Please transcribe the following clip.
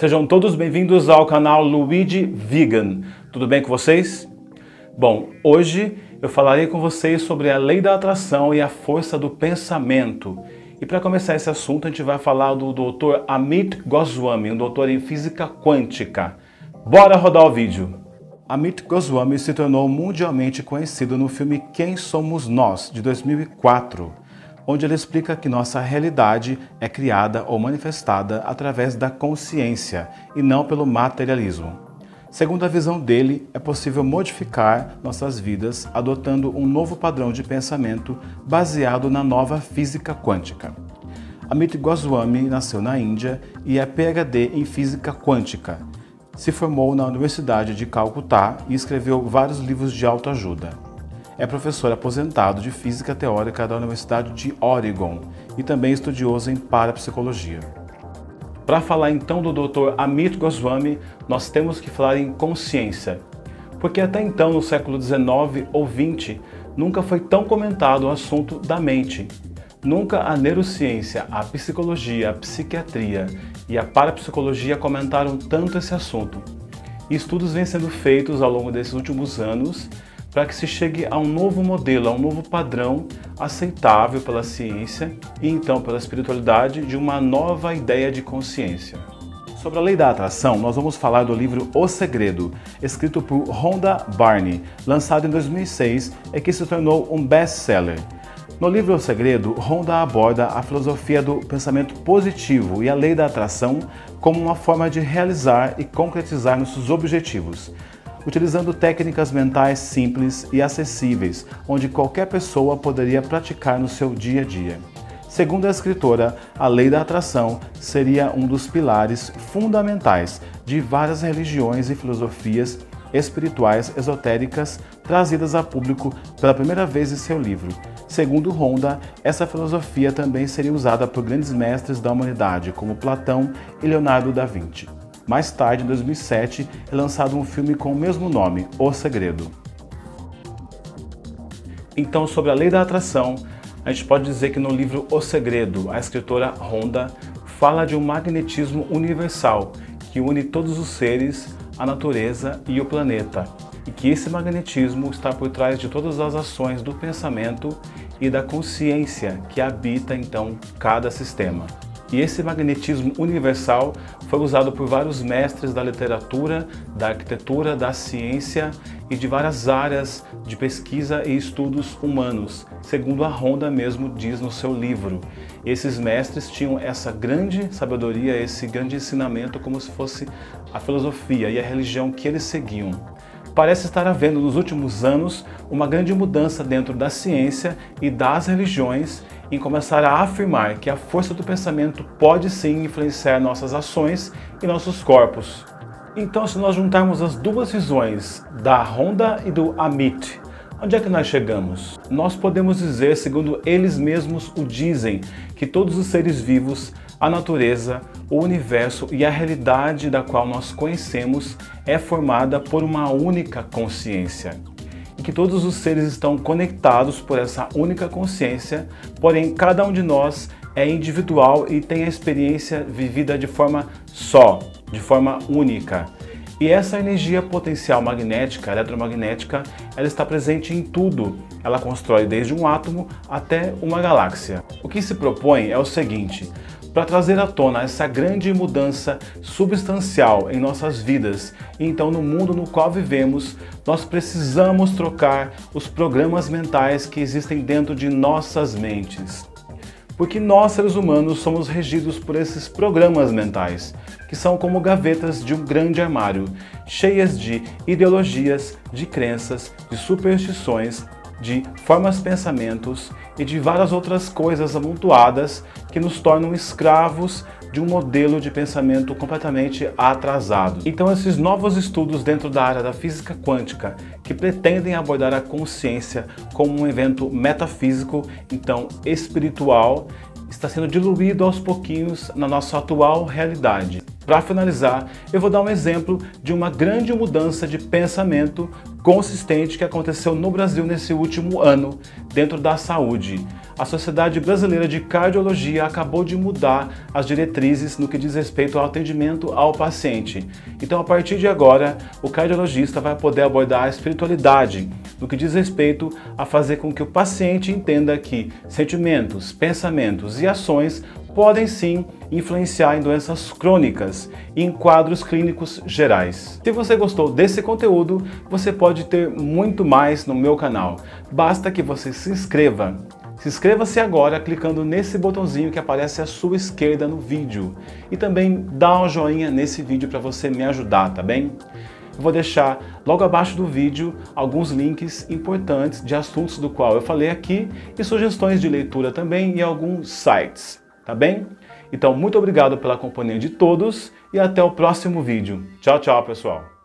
Sejam todos bem-vindos ao canal Luigi Vegan. Tudo bem com vocês? Bom, hoje eu falarei com vocês sobre a lei da atração e a força do pensamento. E para começar esse assunto, a gente vai falar do Dr. Amit Goswami, um doutor em física quântica. Bora rodar o vídeo! Amit Goswami se tornou mundialmente conhecido no filme Quem Somos Nós, de 2004, onde ele explica que nossa realidade é criada ou manifestada através da consciência e não pelo materialismo. Segundo a visão dele, é possível modificar nossas vidas adotando um novo padrão de pensamento baseado na nova física quântica. Amit Goswami nasceu na Índia e é PhD em física quântica se formou na Universidade de Calcutá e escreveu vários livros de autoajuda. É professor aposentado de Física Teórica da Universidade de Oregon e também estudioso em parapsicologia. Para falar então do Dr. Amit Goswami, nós temos que falar em consciência, porque até então, no século XIX ou XX, nunca foi tão comentado o assunto da mente. Nunca a neurociência, a psicologia, a psiquiatria e a parapsicologia comentaram tanto esse assunto. Estudos vêm sendo feitos ao longo desses últimos anos para que se chegue a um novo modelo, a um novo padrão aceitável pela ciência e então pela espiritualidade de uma nova ideia de consciência. Sobre a lei da atração, nós vamos falar do livro O Segredo, escrito por Rhonda Barney, lançado em 2006 e que se tornou um best-seller. No livro O Segredo, Honda aborda a filosofia do pensamento positivo e a lei da atração como uma forma de realizar e concretizar nossos objetivos, utilizando técnicas mentais simples e acessíveis, onde qualquer pessoa poderia praticar no seu dia a dia. Segundo a escritora, a lei da atração seria um dos pilares fundamentais de várias religiões e filosofias espirituais esotéricas trazidas a público pela primeira vez em seu livro. Segundo Honda, essa filosofia também seria usada por grandes mestres da humanidade, como Platão e Leonardo da Vinci. Mais tarde, em 2007, é lançado um filme com o mesmo nome, O Segredo. Então, sobre a lei da atração, a gente pode dizer que no livro O Segredo, a escritora Honda fala de um magnetismo universal que une todos os seres a natureza e o planeta, e que esse magnetismo está por trás de todas as ações do pensamento e da consciência que habita então cada sistema. E esse magnetismo universal foi usado por vários mestres da literatura, da arquitetura, da ciência e de várias áreas de pesquisa e estudos humanos, segundo a Honda mesmo diz no seu livro. Esses mestres tinham essa grande sabedoria, esse grande ensinamento como se fosse a filosofia e a religião que eles seguiam parece estar havendo nos últimos anos uma grande mudança dentro da ciência e das religiões em começar a afirmar que a força do pensamento pode sim influenciar nossas ações e nossos corpos. Então, se nós juntarmos as duas visões da Honda e do Amit, onde é que nós chegamos? Nós podemos dizer, segundo eles mesmos o dizem, que todos os seres vivos, a natureza, o universo e a realidade da qual nós conhecemos é formada por uma única consciência e que todos os seres estão conectados por essa única consciência, porém cada um de nós é individual e tem a experiência vivida de forma só, de forma única. E essa energia potencial magnética, eletromagnética, ela está presente em tudo. Ela constrói desde um átomo até uma galáxia. O que se propõe é o seguinte: para trazer à tona essa grande mudança substancial em nossas vidas e então no mundo no qual vivemos, nós precisamos trocar os programas mentais que existem dentro de nossas mentes. Porque nós, seres humanos, somos regidos por esses programas mentais, que são como gavetas de um grande armário, cheias de ideologias, de crenças, de superstições, de formas pensamentos e de várias outras coisas amontoadas que nos tornam escravos de um modelo de pensamento completamente atrasado. Então, esses novos estudos dentro da área da física quântica, que pretendem abordar a consciência como um evento metafísico, então espiritual, está sendo diluído aos pouquinhos na nossa atual realidade. Para finalizar, eu vou dar um exemplo de uma grande mudança de pensamento consistente que aconteceu no Brasil nesse último ano dentro da saúde. A Sociedade Brasileira de Cardiologia acabou de mudar as diretrizes no que diz respeito ao atendimento ao paciente. Então, a partir de agora, o cardiologista vai poder abordar a espiritualidade no que diz respeito a fazer com que o paciente entenda que sentimentos, pensamentos e ações podem sim influenciar em doenças crônicas e em quadros clínicos gerais. Se você gostou desse conteúdo, você pode ter muito mais no meu canal. Basta que você se inscreva. Se inscreva-se agora clicando nesse botãozinho que aparece à sua esquerda no vídeo. E também dá um joinha nesse vídeo para você me ajudar, tá bem? Eu vou deixar logo abaixo do vídeo alguns links importantes de assuntos do qual eu falei aqui e sugestões de leitura também e alguns sites tá bem? Então, muito obrigado pela companhia de todos e até o próximo vídeo. Tchau, tchau, pessoal!